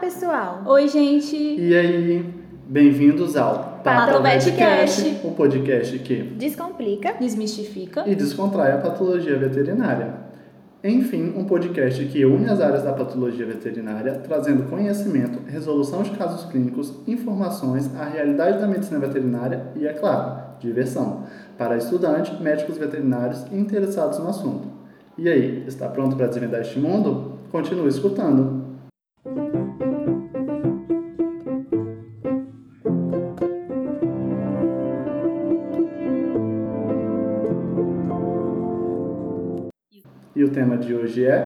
pessoal! Oi, gente! E aí, bem-vindos ao Patovetcast, o podcast que Descomplica. Desmistifica. e descontrai a patologia veterinária. Enfim, um podcast que une as áreas da patologia veterinária, trazendo conhecimento, resolução de casos clínicos, informações, a realidade da medicina veterinária e, é claro, diversão, para estudantes, médicos veterinários e interessados no assunto. E aí, está pronto para desvendar este mundo? Continue escutando! O tema de hoje é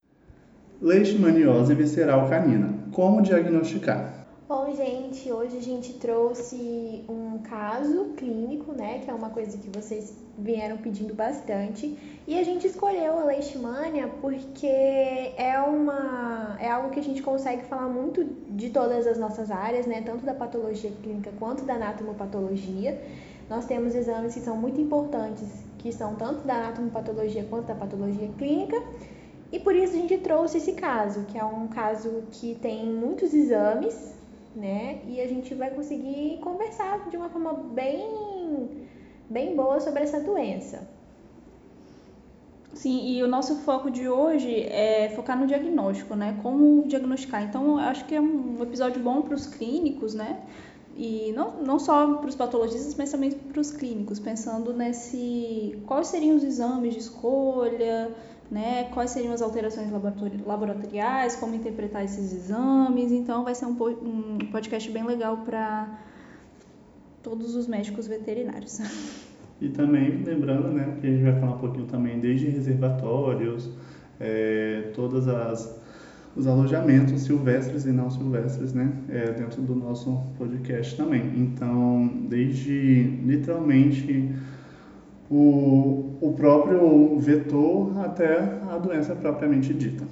Leishmaniose visceral canina. Como diagnosticar? Bom, gente, hoje a gente trouxe um caso clínico, né? Que é uma coisa que vocês vieram pedindo bastante. E a gente escolheu a leishmania porque é uma é algo que a gente consegue falar muito de todas as nossas áreas, né? Tanto da patologia clínica quanto da anatomopatologia. Nós temos exames que são muito importantes, que são tanto da anatomopatologia quanto da patologia clínica. E por isso a gente trouxe esse caso, que é um caso que tem muitos exames, né? E a gente vai conseguir conversar de uma forma bem, bem boa sobre essa doença. Sim, e o nosso foco de hoje é focar no diagnóstico, né? Como diagnosticar. Então, eu acho que é um episódio bom para os clínicos, né? E não, não só para os patologistas, mas também para os clínicos, pensando nesse quais seriam os exames de escolha, né? Quais seriam as alterações laboratori laboratoriais, como interpretar esses exames. Então, vai ser um, um podcast bem legal para todos os médicos veterinários. E também lembrando, né, que a gente vai falar um pouquinho também desde reservatórios, é, todas as os alojamentos silvestres e não silvestres, né, é, dentro do nosso podcast também. Então, desde literalmente o, o próprio vetor até a doença propriamente dita.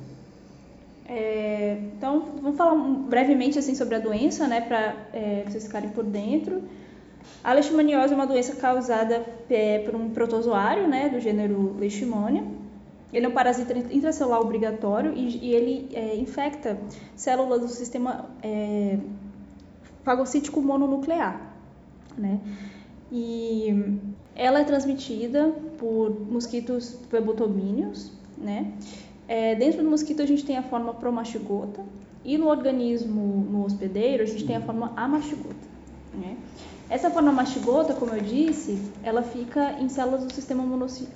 É, então, vamos falar brevemente assim sobre a doença, né, para é, vocês ficarem por dentro. A leishmaniose é uma doença causada é, por um protozoário, né, do gênero Leishmania ele é um parasita intracelular obrigatório e, e ele é, infecta células do sistema é, fagocítico mononuclear, né? E ela é transmitida por mosquitos pebotomíneos, né? É, dentro do mosquito a gente tem a forma promastigota e no organismo, no hospedeiro, a gente tem a forma amastigota, né? Essa forma mastigota, como eu disse, ela fica em células do sistema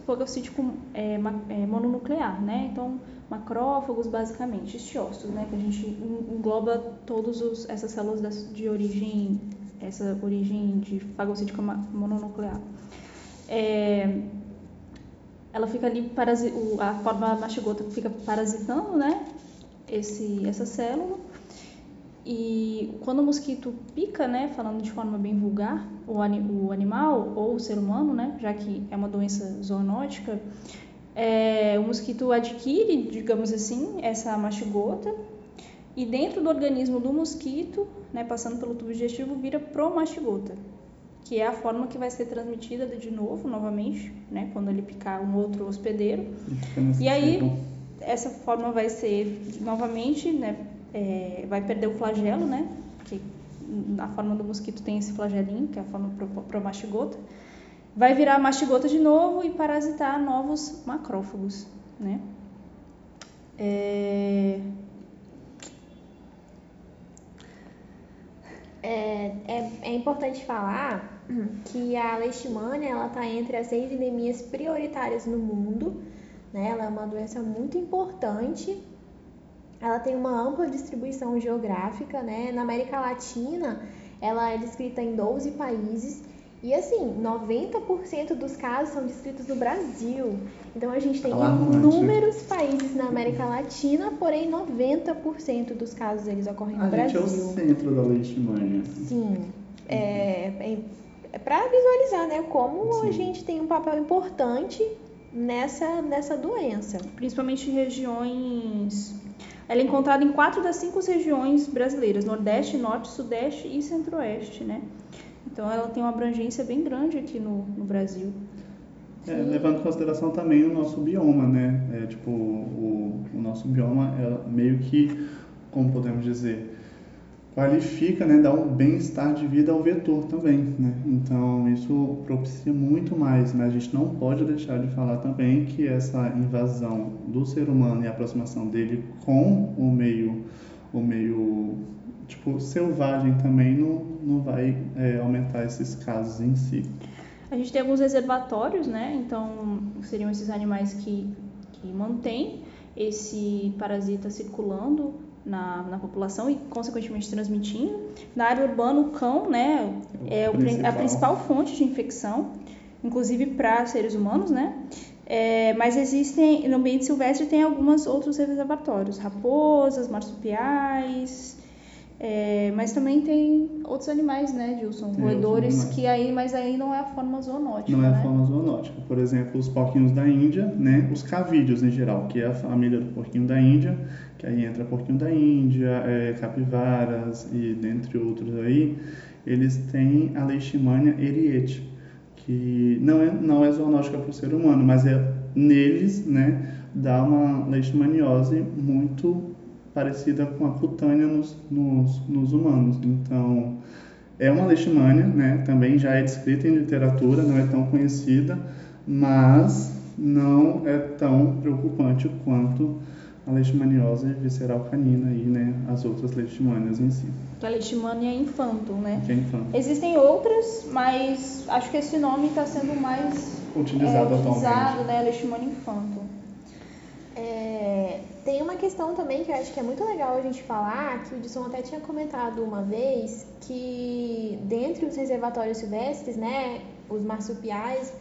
fagocítico é, é, mononuclear, né? Então, macrófagos, basicamente, estiostos, né? Que a gente engloba todas essas células de origem, essa origem de fagocítico mononuclear. É, ela fica ali, a forma mastigota fica parasitando, né? Esse, essa célula e quando o mosquito pica, né, falando de forma bem vulgar, o, o animal ou o ser humano, né, já que é uma doença zoonótica, é, o mosquito adquire, digamos assim, essa mastigota e dentro do organismo do mosquito, né, passando pelo tubo digestivo, vira promastigota, que é a forma que vai ser transmitida de novo, novamente, né, quando ele picar um outro hospedeiro. E aí essa forma vai ser novamente, né, é, vai perder o flagelo, né? Que na forma do mosquito tem esse flagelinho, que é a forma promastigota. Vai virar mastigota de novo e parasitar novos macrófagos, né? É... É, é, é, importante falar que a leishmania ela está entre as seis endemias prioritárias no mundo. Né? Ela é uma doença muito importante ela tem uma ampla distribuição geográfica, né? Na América Latina, ela é descrita em 12 países e assim, 90% dos casos são descritos no Brasil. Então a gente tem inúmeros países na América Latina, porém 90% dos casos eles ocorrem no a Brasil. A gente é o centro da leishmania. Sim. É, é, é para visualizar, né, como Sim. a gente tem um papel importante nessa nessa doença, principalmente em regiões ela é encontrada em quatro das cinco regiões brasileiras: Nordeste, Norte, Sudeste e Centro-Oeste, né? Então ela tem uma abrangência bem grande aqui no, no Brasil. É, levando em consideração também o nosso bioma, né? É, tipo, o, o nosso bioma é meio que, como podemos dizer, qualifica, né, dá um bem-estar de vida ao vetor também, né? Então isso propicia muito mais, mas a gente não pode deixar de falar também que essa invasão do ser humano e a aproximação dele com o meio, o meio tipo selvagem também não, não vai é, aumentar esses casos em si. A gente tem alguns reservatórios, né? Então seriam esses animais que, que mantêm esse parasita circulando na, na população e, consequentemente, transmitindo. Na área urbana, o cão né, é o, principal. a principal fonte de infecção, inclusive para seres humanos, né? É, mas existem, no ambiente silvestre tem alguns outros reservatórios, raposas, marsupiais, é, mas também tem outros animais, né, Gilson? Roedores, que aí, mas aí não é a forma zoonótica. Não é né? a forma zoonótica. Por exemplo, os porquinhos da Índia, né? Os cavídeos em geral, que é a família do porquinho da Índia, que aí entra porquinho da Índia, é, capivaras e dentre outros aí, eles têm a leishmania eriete, que não é, não é zoonótica para o ser humano, mas é neles, né, dá uma leishmaniose muito parecida com a cutânea nos, nos, nos humanos. Então, é uma leishmania, né? Também já é descrita em literatura, não é tão conhecida, mas não é tão preocupante quanto a leishmaniose visceral canina e né, as outras leishmanias em si. A leishmania é infanto, né? Que é infanto. Existem outras, mas acho que esse nome está sendo mais utilizado, é, utilizado atualmente. né? Leishmania infanto. É, tem uma questão também que eu acho que é muito legal a gente falar, que o Edson até tinha comentado uma vez, que dentre os reservatórios silvestres, né, os marsupiais,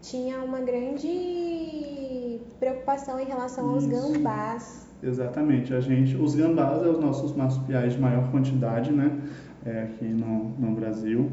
tinha uma grande preocupação em relação aos gambás. Exatamente, a gente, os gambás são os nossos marsupiais de maior quantidade, né, é, aqui no, no Brasil.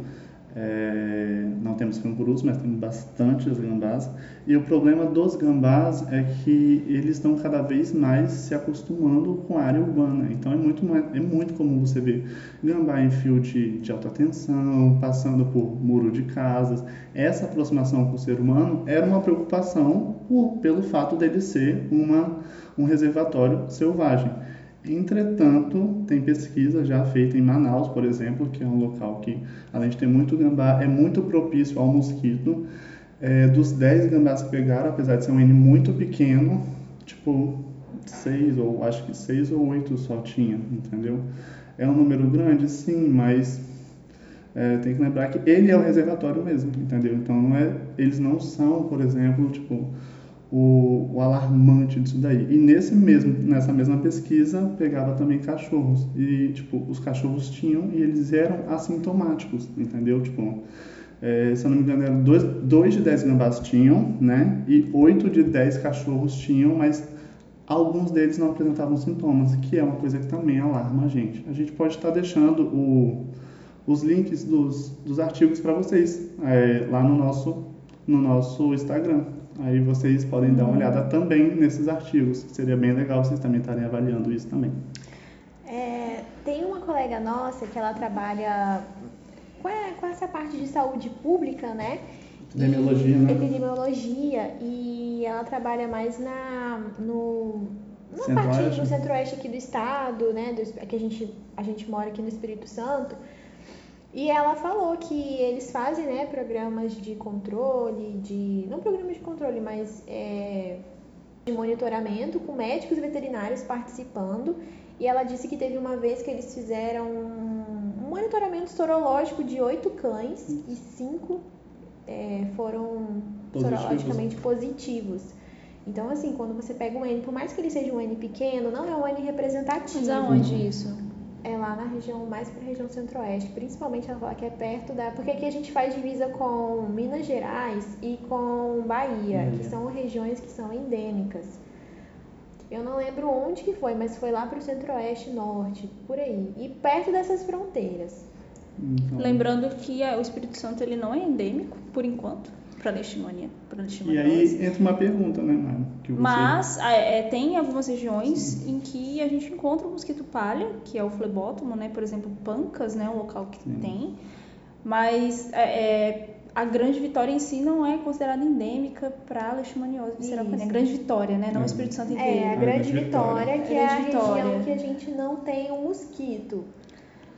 É, não temos cangurus, mas temos bastantes gambás. E o problema dos gambás é que eles estão cada vez mais se acostumando com a área urbana. Então é muito, é muito comum você ver gambá em fio de, de alta tensão, passando por muro de casas. Essa aproximação com o ser humano era uma preocupação por, pelo fato dele ser uma, um reservatório selvagem. Entretanto, tem pesquisa já feita em Manaus, por exemplo, que é um local que, além de ter muito gambá, é muito propício ao mosquito. É, dos 10 gambás que pegaram, apesar de ser um N muito pequeno, tipo 6 ou acho que 6 ou 8 só tinha, entendeu? É um número grande, sim, mas é, tem que lembrar que ele é o reservatório mesmo, entendeu? Então não é, eles não são, por exemplo, tipo o, o, alarmante disso daí. E nesse mesmo, nessa mesma pesquisa, pegava também cachorros. E, tipo, os cachorros tinham e eles eram assintomáticos, entendeu? Tipo, é, se eu não me engano, eram dois, dois de dez gambás tinham, né? E oito de dez cachorros tinham, mas alguns deles não apresentavam sintomas, que é uma coisa que também alarma a gente. A gente pode estar deixando o, os links dos, dos artigos para vocês é, lá no nosso, no nosso Instagram. Aí vocês podem dar uma olhada também nesses artigos. Seria bem legal vocês também estarem avaliando isso também. É, tem uma colega nossa que ela trabalha com, com essa parte de saúde pública, né? Epidemiologia, e, né? Epidemiologia. E ela trabalha mais na, no, na parte do centro-oeste aqui do estado, né? Do, que a gente, a gente mora aqui no Espírito Santo. E ela falou que eles fazem né, programas de controle, de. não programas de controle, mas é, de monitoramento com médicos veterinários participando. E ela disse que teve uma vez que eles fizeram um monitoramento sorológico de oito cães e cinco é, foram positivos. sorologicamente positivos. Então, assim, quando você pega um N, por mais que ele seja um N pequeno, não é um N representativo. Mas aonde isso? É lá na região, mais para a região centro-oeste, principalmente ela fala que é perto da. Porque aqui a gente faz divisa com Minas Gerais e com Bahia, uhum. que são regiões que são endêmicas. Eu não lembro onde que foi, mas foi lá para o centro-oeste, norte, por aí. E perto dessas fronteiras. Então... Lembrando que o Espírito Santo ele não é endêmico, por enquanto para E aí entra uma pergunta, né, Mário? Você... Mas é, tem algumas regiões Sim. em que a gente encontra o mosquito palha, que é o flebótomo, né? Por exemplo, Pancas, né? Um local que Sim. tem. Mas é, é, a Grande Vitória em si não é considerada endêmica para leishmaniose visceral canina. Grande Vitória, né? Não o Espírito Santo inteiro. É, a Grande, Vitória, Vitória, que é a região que a gente não tem um mosquito.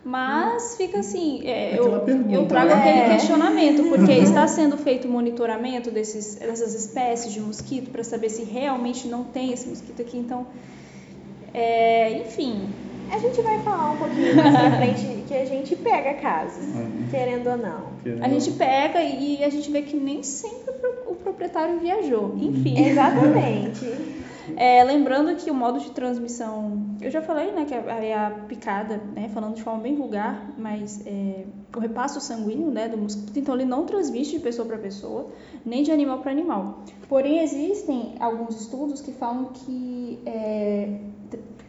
Mas fica assim, é, eu, pergunta, eu trago né? aquele É. questionamento, porque está sendo feito monitoramento desses, dessas espécies de mosquito para saber se realmente não tem esse mosquito aqui. Então, é, enfim, A gente vai falar um pouquinho mais pra frente que a gente pega casos, Uhum. querendo ou não. Querendo- a gente pega e a gente vê que nem sempre o proprietário viajou. Enfim. Exatamente. É, lembrando que o modo de transmissão, eu já falei, né, que é a picada, né, falando de forma bem vulgar, mas é, o repasso sanguíneo, né, do mosquito, então ele não transmite de pessoa para pessoa, nem de animal para animal. Porém, existem alguns estudos que falam que, é,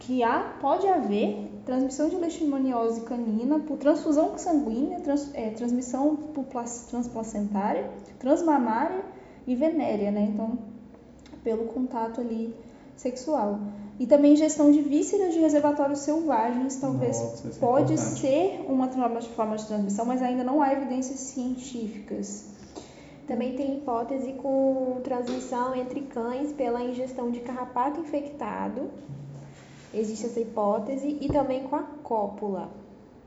que há, pode haver transmissão de leishmaniose canina por transfusão sanguínea, trans- é, transmissão por transplacentária, transmamária e venérea, né, então pelo contato ali sexual. E também ingestão de vísceras de reservatórios selvagens, talvez Nossa, é pode importante. ser uma forma de transmissão, mas ainda não há evidências científicas. Também tem hipótese com transmissão entre cães pela ingestão de carrapato infectado. Existe essa hipótese. E também com a cópula.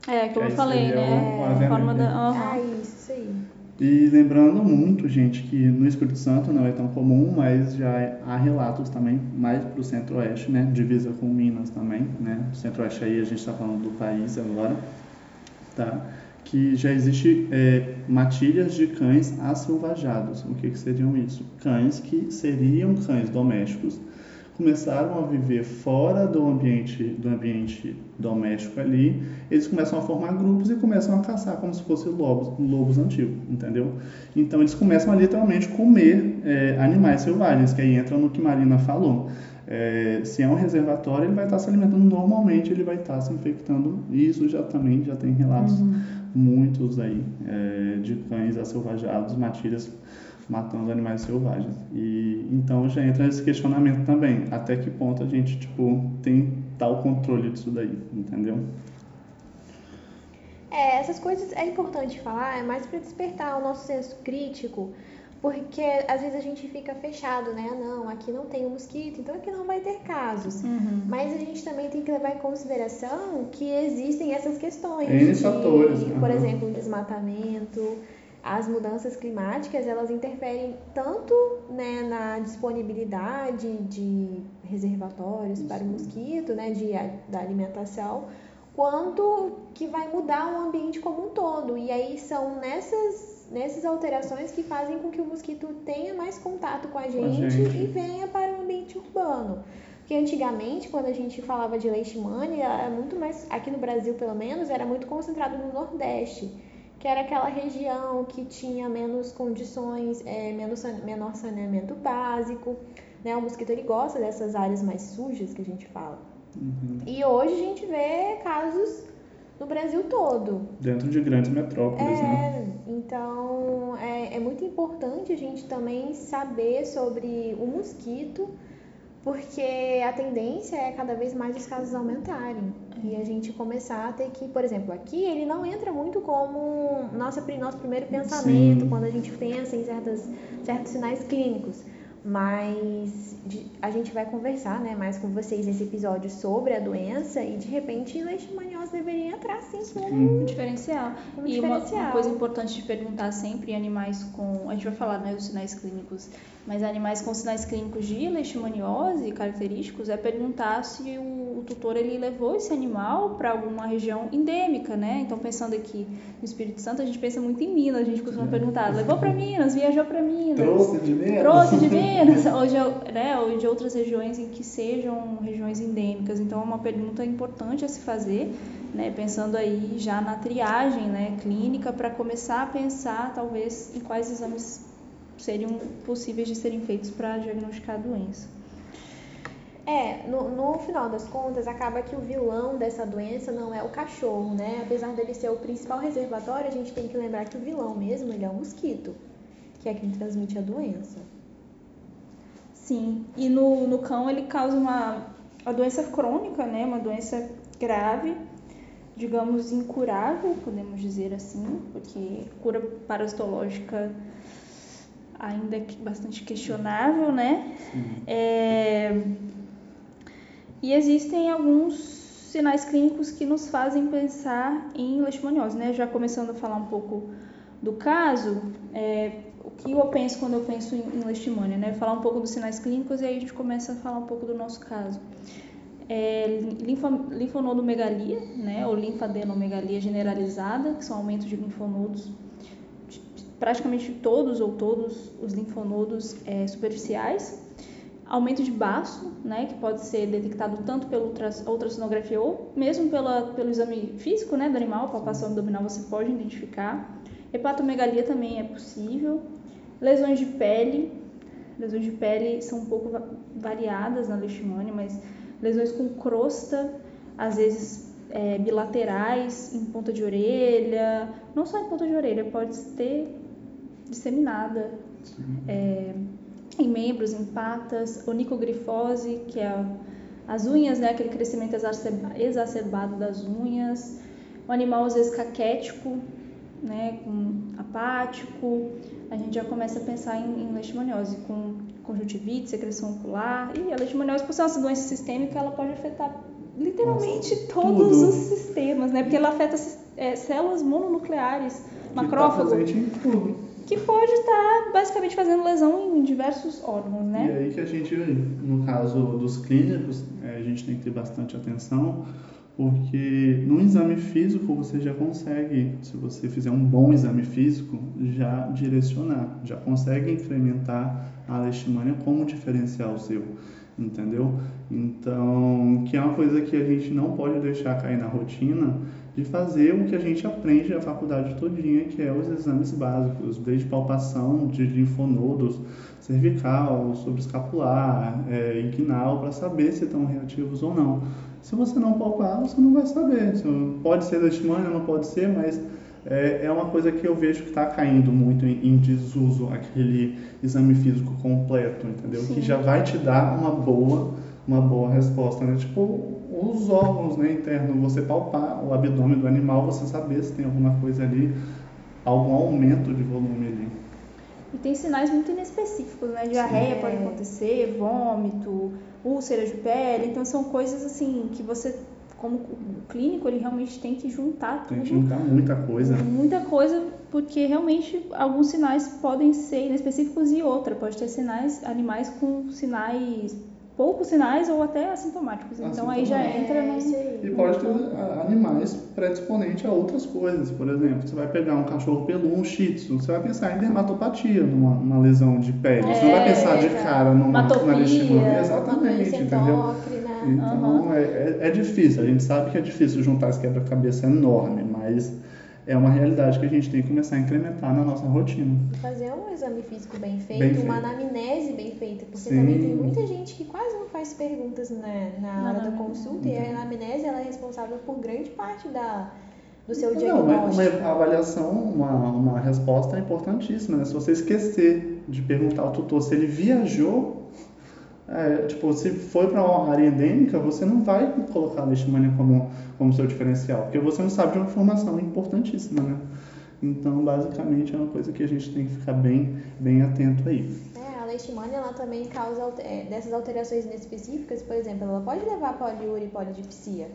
É, como Aí eu falei, né? A forma da. aham. Ah, isso, isso aí. E lembrando muito, gente, que no Espírito Santo não é tão comum, mas já há relatos também mais para o centro-oeste, né? Divisa com Minas também, né? Centro-oeste aí a gente está falando do país agora, tá? Que já existe é, matilhas de cães assilvajados. O que, que seriam isso? Cães que seriam cães domésticos, começaram a viver fora do ambiente do ambiente doméstico ali, eles começam a formar grupos e começam a caçar como se fossem lobos, lobos antigos, entendeu? Então eles começam a literalmente comer é, animais selvagens, que aí entra no que Marina falou. É, se é um reservatório, ele vai estar se alimentando normalmente, ele vai estar se infectando. Isso já também já tem relatos muitos aí é, de cães asselvajados, matilhas matando animais selvagens. E então já entra esse questionamento também, até que ponto a gente tipo tem tal controle disso daí, entendeu? É, essas coisas é importante falar, é mais para despertar o nosso senso crítico, porque às vezes a gente fica fechado, né? Não, aqui não tem um mosquito, então aqui não vai ter casos. Uhum. Mas a gente também tem que levar em consideração que existem essas questões N de, fatores, por aham. exemplo, o desmatamento, as mudanças climáticas, elas interferem tanto né, na disponibilidade de reservatórios para o mosquito, né, de, da alimentação, quanto que vai mudar o ambiente como um todo. E aí são nessas, nessas alterações que fazem com que o mosquito tenha mais contato com a gente, gente. e venha para o ambiente urbano. Porque antigamente, quando a gente falava de leishmania, era muito mais, aqui no Brasil pelo menos, era muito concentrado no Nordeste, que era aquela região que tinha menos condições, é, menos, menor saneamento básico. Né? O mosquito ele gosta dessas áreas mais sujas que a gente fala. Uhum. E hoje a gente vê casos no Brasil todo. Dentro de grandes metrópoles, né? É, então é, é muito importante a gente também saber sobre o mosquito, porque a tendência é cada vez mais os casos aumentarem. E a gente começar a ter que, por exemplo, aqui ele não entra muito como nossa, pri- nosso primeiro pensamento, Sim. quando a gente pensa em certas, certos sinais clínicos. Mas a gente vai conversar né, mais com vocês nesse episódio sobre a doença e de repente leishmaniose deveria entrar sim como Um diferencial. Um e uma, diferencial. uma coisa importante de perguntar sempre em animais com. A gente vai falar né, dos sinais clínicos, mas animais com sinais clínicos de leishmaniose característicos é perguntar se o, o tutor ele levou esse animal para alguma região endêmica, né? Então, pensando aqui no Espírito Santo, a gente pensa muito em Minas, a gente costuma perguntar: levou para Minas, viajou para Minas? Trouxe de Minas? trouxe de Minas, ou de, né, ou de outras regiões em que sejam regiões endêmicas. Então, é uma pergunta importante a se fazer, né, pensando aí já na triagem né, clínica, para começar a pensar, talvez, em quais exames seriam possíveis de serem feitos para diagnosticar a doença. É, no, no final das contas, acaba que o vilão dessa doença não é o cachorro, né? Apesar dele ser o principal reservatório, a gente tem que lembrar que o vilão mesmo, ele é o mosquito, que é quem transmite a doença. Sim, e no, no cão ele causa uma, uma doença crônica, né? Uma doença grave, digamos incurável, podemos dizer assim, porque cura parasitológica ainda bastante questionável, né? É, E existem alguns sinais clínicos que nos fazem pensar em leishmaniose, né? Já começando a falar um pouco do caso, é, o que eu penso quando eu penso em, em leishmania, né? Falar um pouco dos sinais clínicos e aí a gente começa a falar um pouco do nosso caso. É, linfonodomegalia, né? Ou linfadenomegalia generalizada, que são aumentos de linfonodos praticamente todos ou todos os linfonodos é, superficiais, aumento de baço, né, que pode ser detectado tanto pela ultrassonografia ou mesmo pela, pelo exame físico né, do animal, palpação abdominal você pode identificar. Hepatomegalia também é possível. Lesões de pele, lesões de pele são um pouco variadas na leishmania, mas lesões com crosta, às vezes é, bilaterais, em ponta de orelha, não só em ponta de orelha, pode ter disseminada é, em membros, em patas, onicogrifose, que é as unhas, né, aquele crescimento exacerbado das unhas, o animal às vezes caquético, né, com apático, a gente já começa a pensar em, em leishmaniose, com conjuntivite, secreção ocular, e a leishmaniose, por ser uma doença sistêmica, ela pode afetar literalmente Nossa, todos tudo. os sistemas, né, porque ela afeta é, células mononucleares, que tá macrófago. Em tudo que pode estar basicamente fazendo lesão em diversos órgãos, né? E aí que a gente, no caso dos clínicos, é, a gente tem que ter bastante atenção, porque no exame físico você já consegue, se você fizer um bom exame físico, já direcionar, já consegue incrementar a leishmania como diferencial seu, entendeu? Então, que é uma coisa que a gente não pode deixar cair na rotina, de fazer o que a gente aprende na faculdade todinha, que é os exames básicos, desde palpação de linfonodos, cervical, subescapular, é, inguinal, para saber se estão reativos ou não. Se você não palpar, você não vai saber. Pode ser leishmania, não pode ser, mas é, é uma coisa que eu vejo que está caindo muito em, em, desuso, aquele exame físico completo, entendeu? Sim. Que já vai te dar uma boa, uma boa resposta, né? Tipo, os órgãos né, internos, você palpar o abdômen do animal, você saber se tem alguma coisa ali, algum aumento de volume ali. E tem sinais muito inespecíficos, né? Diarreia Sim. pode acontecer, vômito, úlcera de pele, então são coisas assim que você como clínico, ele realmente tem que juntar tudo. Tem que juntar muita coisa. Muita coisa, porque realmente alguns sinais podem ser inespecíficos e outra. Pode ter sinais, animais com sinais poucos sinais ou até assintomáticos. Então aí já entra no. E pode ter animais predisponentes a outras coisas. Por exemplo, você vai pegar um cachorro peludo, um shih tzu, você vai pensar em dermatopatia, numa, numa lesão de pele. É, você não vai pensar de cara numa, numa leishmania. Exatamente, entendeu? Então uhum. é, é, é difícil. A gente sabe que é difícil juntar esse quebra-cabeça enorme, mas é uma realidade que a gente tem que começar a incrementar na nossa rotina. Fazer um exame físico bem feito, bem uma anamnese bem feita, porque Sim. também tem muita gente que quase não faz perguntas né, na hora da consulta e a anamnese ela é responsável por grande parte da, do seu não, diagnóstico. Uma, uma avaliação, uma, uma resposta é importantíssima. Né? Se você esquecer de perguntar ao tutor se ele viajou é, tipo, se for para uma área endêmica, você não vai colocar a leishmania como, como seu diferencial, porque você não sabe de uma informação importantíssima, né? Então, basicamente, é uma coisa que a gente tem que ficar bem, bem atento aí. É, a leishmania, ela também causa, é, dessas alterações inespecíficas, por exemplo, ela pode levar a poliúria e polidipsia.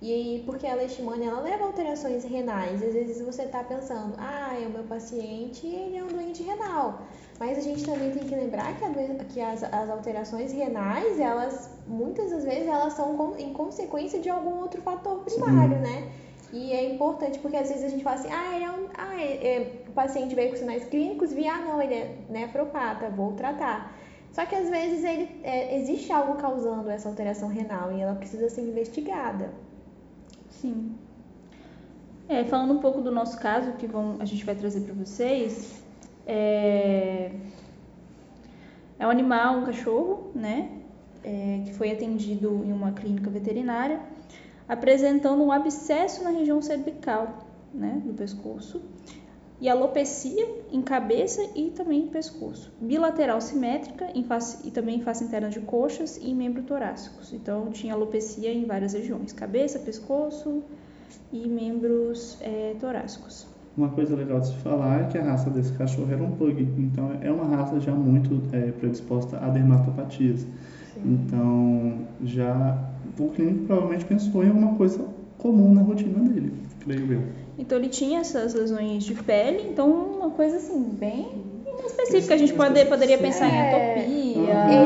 E porque a leishmania ela leva alterações renais. Às vezes você está pensando, ah, é o meu paciente, ele é um doente renal. Mas a gente também tem que lembrar que, a, que as, as, alterações renais, elas muitas das vezes elas são com, em consequência de algum outro fator primário, Sim. né? E é importante porque às vezes a gente fala assim, ah, ele é um, ah é, é, o paciente veio com sinais clínicos, vi, ah, não, ele é nefropata, vou tratar. Só que às vezes ele, é, existe algo causando essa alteração renal e ela precisa ser investigada. Sim. É, falando um pouco do nosso caso, que vão, a gente vai trazer para vocês, é, é um animal, um cachorro, né? É, que foi atendido em uma clínica veterinária, apresentando um abscesso na região cervical, né, do pescoço, e alopecia em cabeça e também em pescoço, bilateral simétrica em face, e também em face interna de coxas e em membros torácicos. Então tinha alopecia em várias regiões, cabeça, pescoço e membros é, torácicos. Uma coisa legal de se falar é que a raça desse cachorro era um pug, então é uma raça já muito é, predisposta a dermatopatias. Sim. Então já o clínico provavelmente pensou em alguma coisa comum na rotina dele, creio eu. Então ele tinha essas lesões de pele, então uma coisa assim, bem específica. A gente pode, poderia pensar em É. atopia.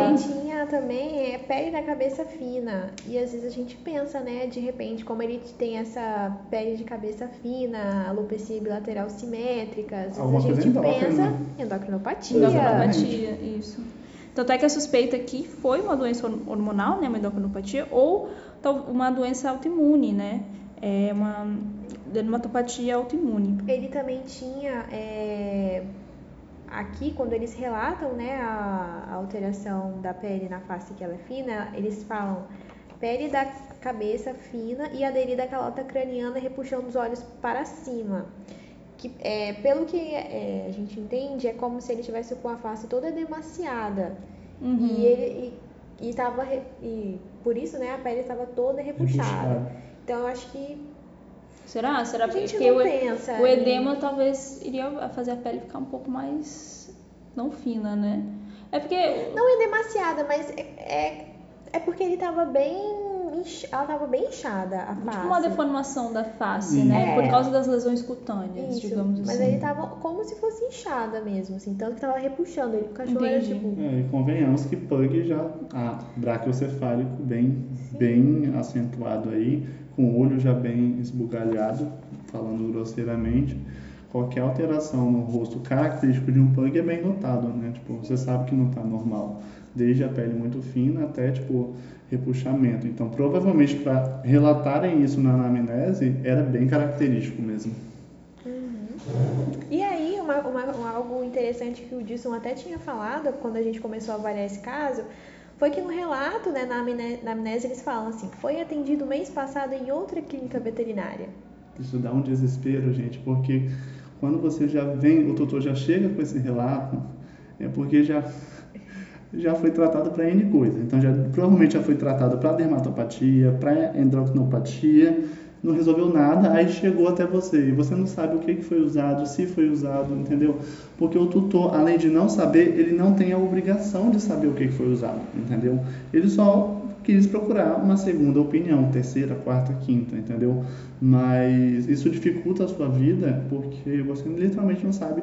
Ele tinha também é, pele da cabeça fina. E às vezes a gente pensa, né, de repente, como ele tem essa pele de cabeça fina, alopecia bilateral simétrica, às vezes Alguma a gente pensa endocrinopatia. Endocrinopatia, isso. Tanto é que a suspeita aqui foi uma doença hor- hormonal, né, uma endocrinopatia, ou uma doença autoimune, né, é uma dermatopatia autoimune. Ele também tinha é, aqui quando eles relatam né, a, a alteração da pele na face que ela é fina, eles falam pele da cabeça fina e aderida à calota craniana repuxando os olhos para cima. Que, é, pelo que é, a gente entende, é como se ele tivesse com a face toda demaciada. Uhum. E ele e, e, tava, e por isso né, a pele estava toda repuxada. Repuxada. Então eu acho que Será? Será a gente porque não o, pensa. o em- edema talvez iria fazer a pele ficar um pouco mais não fina, né? É porque Não é demasiada, mas é, é, é porque ele tava bem. Ela tava bem inchada, a face. tipo uma deformação da face, Isso. né? Por É. causa das lesões cutâneas, Isso, digamos mas assim. ele tava como se fosse inchada mesmo, assim, tanto que tava repuxando. Ele, o cachorro era tipo. É, e convenhamos que Pug já, ah, braquiocefálico bem, bem acentuado aí, com o olho já bem esbugalhado, falando grosseiramente. Qualquer alteração no rosto característico de um Pug é bem notado, né? Tipo, você sabe que não tá normal. Desde a pele muito fina até, tipo, repuxamento. Então, provavelmente, para relatarem isso na anamnese, era bem característico mesmo. E aí, uma, uma- um- algo interessante que o Dilson até tinha falado quando a gente começou a avaliar esse caso, foi que no relato, né, na, amne- na amnésia, eles falam assim: foi atendido mês passado em outra clínica veterinária. Isso dá um desespero, gente, porque quando você já vem, o tutor já chega com esse relato, é porque já já foi tratado para N coisa. Então já provavelmente já foi tratado para dermatopatia, para endocrinopatia, não resolveu nada, aí chegou até você e você não sabe o que foi usado, se foi usado, entendeu? Porque o tutor, além de não saber, ele não tem a obrigação de saber o que foi usado, entendeu? Ele só quis procurar uma segunda opinião, terceira, quarta, quinta, entendeu? Mas isso dificulta a sua vida porque você literalmente não sabe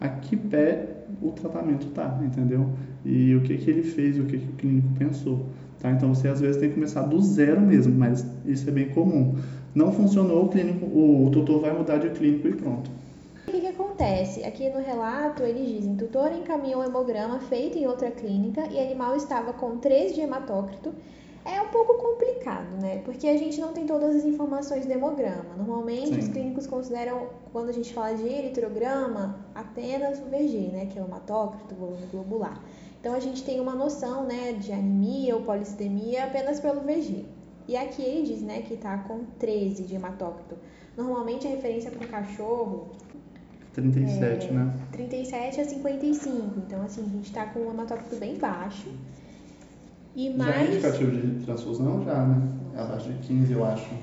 a que pé o tratamento tá, entendeu? E o que que ele fez, o que que o clínico pensou, tá? Então você às vezes tem que começar do zero mesmo, mas isso é bem comum. Não funcionou, o clínico, o tutor vai mudar de clínico e pronto. O que, que acontece? Aqui no relato eles dizem: tutor encaminhou um hemograma feito em outra clínica e animal estava com 3 de hematócrito. É um pouco complicado, né? Porque a gente não tem todas as informações do hemograma. Normalmente Sim. os clínicos consideram, quando a gente fala de eritrograma, apenas o VG, né? Que é o hematócrito, o volume globular. Então a gente tem uma noção, né, de anemia ou polissemia apenas pelo VG. E ele diz, né, que tá com 13 de hematócrito. Normalmente a referência para um cachorro 37, né? 37 a 55. Então, assim, a gente tá com um hematócrito bem baixo. E Já é mais. indicativo de transfusão? Já, né? Abaixo de 15, eu acho.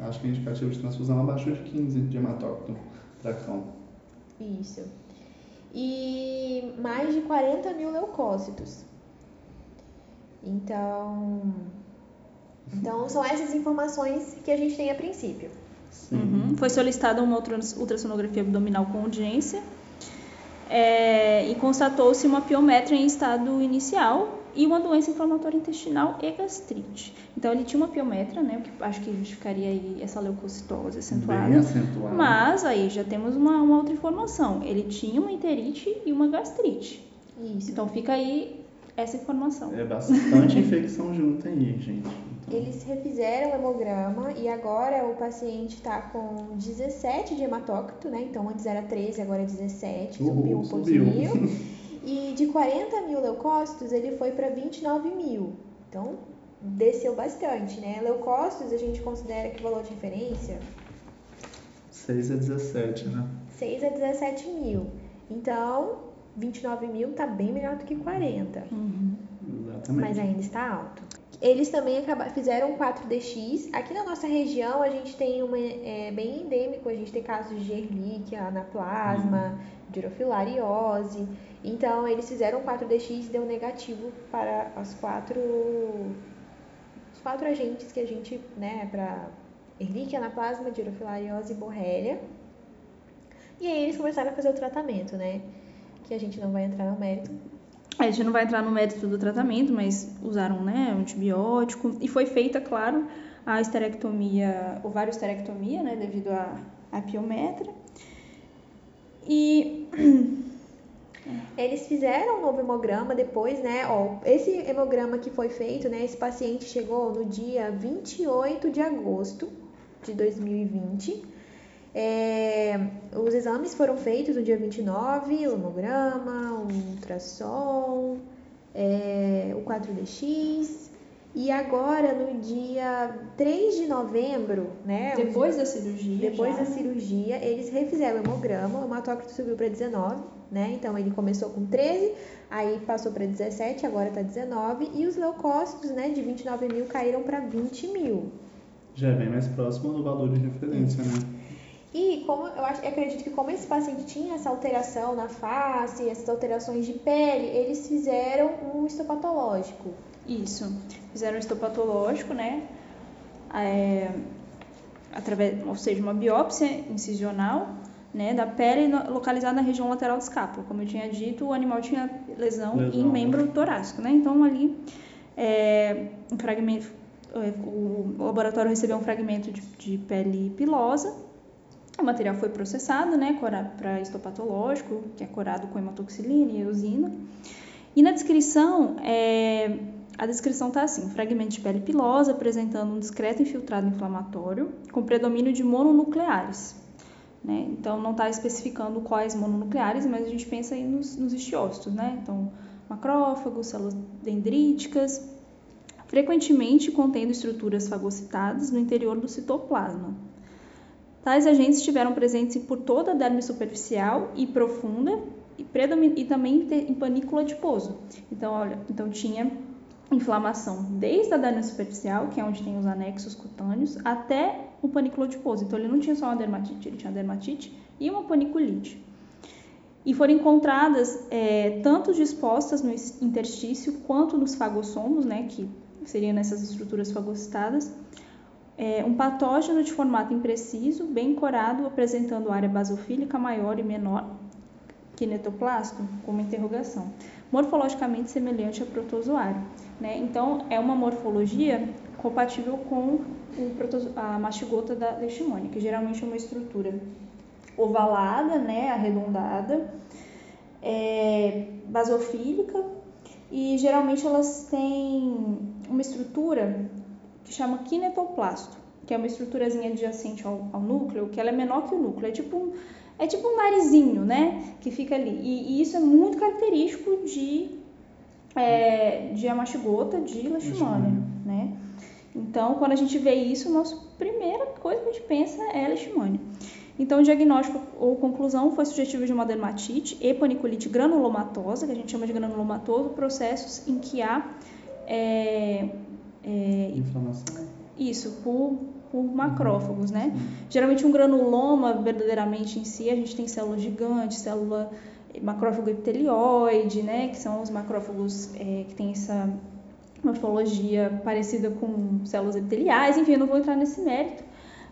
Acho que é indicativo de transfusão abaixo de 15 de hematócrito para cão. Isso. E mais de 40 mil leucócitos. Então. Então, são essas informações que a gente tem a princípio. Sim. Uhum. Foi solicitada uma ultra- ultrassonografia abdominal com urgência é, e constatou-se uma piométria em estado inicial e uma doença inflamatória intestinal e gastrite. Então ele tinha uma piométria, né, o que acho que justificaria aí essa leucocitose Bem acentuada. Mas aí já temos uma, uma outra informação. Ele tinha uma enterite e uma gastrite. Isso. Então fica aí essa informação. É bastante infecção junta aí, gente. Eles refizeram o hemograma e agora o paciente está com 17 de hematócrito, né? Então antes era 13, agora é 17, Uhul, subiu um subiu. pouquinho. E de 40 mil leucócitos ele foi para 29 mil. Então desceu bastante, né? Leucócitos a gente considera que o valor de referência 6 a 17, né? 6 a 17 mil. Então 29 mil tá bem melhor do que 40. Uhum. Exatamente. mas ainda está alto. Eles também acaba- fizeram um 4DX. Aqui na nossa região a gente tem uma é, bem endêmico, a gente tem casos de Ehrlichia, anaplasma, dirofilariose. Então eles fizeram um 4DX e deu negativo para as quatro os quatro agentes que a gente, né, para Ehrlichia, anaplasma, dirofilariose e borrelia. E aí eles começaram a fazer o tratamento, né? Que a gente não vai entrar no mérito. A gente não vai entrar no mérito do tratamento, mas usaram, né, antibiótico. E foi feita, claro, a esterectomia, ovário-esterectomia, né, devido à, à piometra. E eles fizeram um novo hemograma depois, né? Ó, esse hemograma que foi feito, né? Esse paciente chegou no dia 28 de agosto de 2020. É, os exames foram feitos no dia 29, o hemograma, o ultrassom, é, o 4DX. E agora, no dia 3 de novembro, né? Depois da cirurgia. Depois já. da cirurgia, eles refizeram o hemograma, o hematócrito subiu para 19, né? Então ele começou com 13, aí passou para 17, agora está 19, e os leucócitos, né, de 29 mil caíram para 20 mil. Já é bem mais próximo do valor de referência, né? E como eu, acredito que como esse paciente tinha essa alteração na face, essas alterações de pele, eles fizeram um histopatológico. Isso. Fizeram um histopatológico, né? É, através, ou seja, uma biópsia incisional né, da pele localizada na região lateral da escápula. Como eu tinha dito, o animal tinha lesão, lesão. em né? membro torácico, né? Então ali é, um fragmento, é, o laboratório recebeu um fragmento de, de pele pilosa o material foi processado, né, para histopatológico, que é curado com hematoxilina e eosina. E na descrição, é, a descrição está assim: fragmento de pele pilosa apresentando um discreto infiltrado inflamatório com predomínio de mononucleares. Né? Então, não está especificando quais mononucleares, mas a gente pensa aí nos, nos estiócitos, né? Então, macrófagos, células dendríticas, frequentemente contendo estruturas fagocitadas no interior do citoplasma. Tais agentes estiveram presentes por toda a derme superficial e profunda e, e também em panícula adiposo. Então, olha, então tinha inflamação desde a derme superficial, que é onde tem os anexos cutâneos, até o panículo adiposo. Então, ele não tinha só uma dermatite, ele tinha dermatite e uma paniculite. E foram encontradas é, tanto dispostas no interstício quanto nos fagossomos, né, que seriam nessas estruturas fagocitadas, é um patógeno de formato impreciso, bem corado, apresentando área basofílica maior e menor que netoplasto, como interrogação, morfologicamente semelhante a protozoário. Né? Então, é uma morfologia compatível com a mastigota da leishmania, que geralmente é uma estrutura ovalada, né, arredondada, é, basofílica, e geralmente elas têm uma estrutura que chama kinetoplasto, que é uma estruturazinha adjacente ao, ao, núcleo, que ela é menor que o núcleo. É tipo um, é tipo um narizinho, né? Que fica ali. E, e isso é muito característico de, é, de amastigota de leishmania, né? Então, quando a gente vê isso, a nossa primeira coisa que a gente pensa é leishmania. Então, o diagnóstico ou conclusão foi sugestivo de uma dermatite e paniculite granulomatosa, que a gente chama de granulomatoso, processos em que há é, é, Inflamação. Isso, por, por macrófagos, né? Sim. Geralmente um granuloma, verdadeiramente em si, a gente tem célula gigante, célula macrófago epitelioide, né? Que são os macrófagos é, que tem essa morfologia parecida com células epiteliais. Enfim, eu não vou entrar nesse mérito,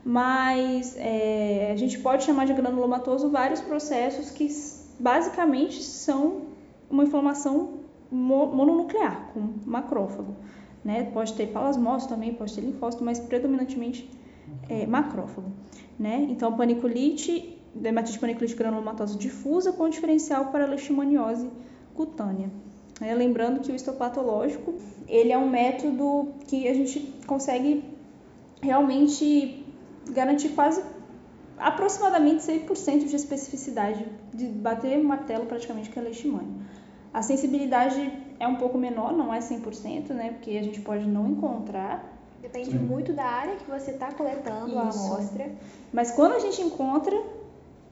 mas é, a gente pode chamar de granulomatoso vários processos que basicamente são uma inflamação mononuclear, com macrófago. Né? Pode ter palasmose também, pode ter linfócito, mas predominantemente é, macrófago. Né? Então, paniculite, dermatite paniculite granulomatosa difusa com diferencial para leishmaniose cutânea. É, lembrando que o histopatológico ele é um método que a gente consegue realmente garantir quase aproximadamente 100% de especificidade, de bater o martelo praticamente que é leishmania. A sensibilidade é um pouco menor, não é 100%, né? Porque a gente pode não encontrar. Depende Sim. muito da área que você está coletando Isso. a amostra. Mas quando a gente encontra,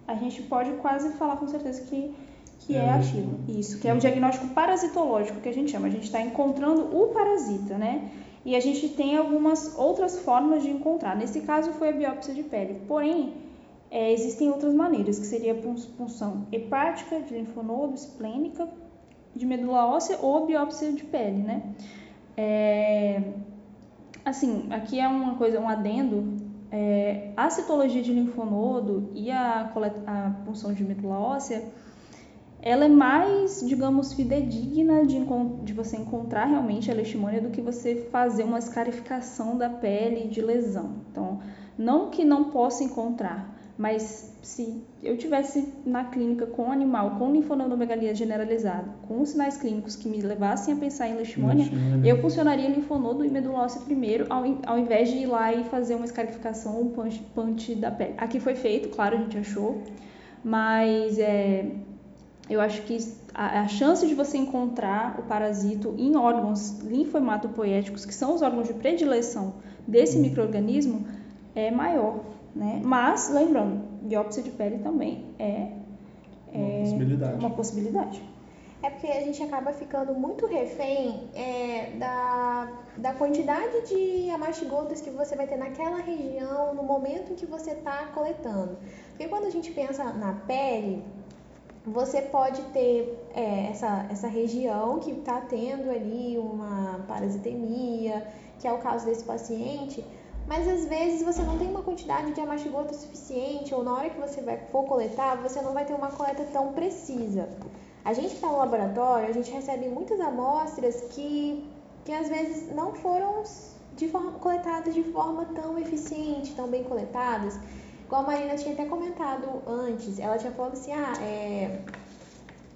a gente pode quase falar com certeza que, que é, é aquilo. Isso, que é o diagnóstico parasitológico que a gente chama. A gente está encontrando o parasita, né? E a gente tem algumas outras formas de encontrar. Nesse caso foi a biópsia de pele. Porém, é, existem outras maneiras, que seria a punção hepática, de linfonodo, esplênica, de medula óssea ou biópsia de pele, né? É... Assim, aqui é uma coisa, um adendo. É, a citologia de linfonodo e a, a punção de medula óssea, ela é mais, digamos, fidedigna de, de você encontrar realmente a leishmania do que você fazer uma escarificação da pele de lesão. Então, não que não possa encontrar, mas se eu tivesse na clínica com um animal com linfonodomegalia generalizada, com sinais clínicos que me levassem a pensar em leishmania, eu funcionaria linfonodo e medula óssea primeiro, ao, ao invés de ir lá e fazer uma escarificação um punch, punch da pele. Aqui foi feito, claro, a gente achou, mas é, eu acho que a, a, chance de você encontrar o parasito em órgãos linfohematopoéticos, que são os órgãos de predileção desse microorganismo, é maior. Né? Mas, lembrando, biópsia de pele também é, é uma possibilidade. Uma possibilidade. É porque a gente acaba ficando muito refém é, da, da quantidade de amastigotas que você vai ter naquela região no momento em que você está coletando. Porque quando a gente pensa na pele, você pode ter é, essa, essa região que está tendo ali uma parasitemia, que é o caso desse paciente, mas às vezes você não tem uma quantidade de amastigota suficiente, ou na hora que você vai, for coletar, você não vai ter uma coleta tão precisa. A gente está no laboratório, a gente recebe muitas amostras que, que às vezes não foram de forma, coletadas de forma tão eficiente, tão bem coletadas. Igual a Marina tinha até comentado antes, ela tinha falado assim, ah, é,